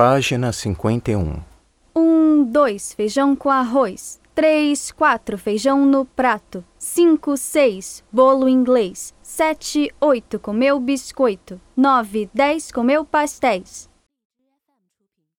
Página 51. 1, 2, feijão com arroz. 3, 4, feijão no prato. 5, 6, bolo inglês. 7, 8, comeu biscoito. 9, 10, comeu pastéis.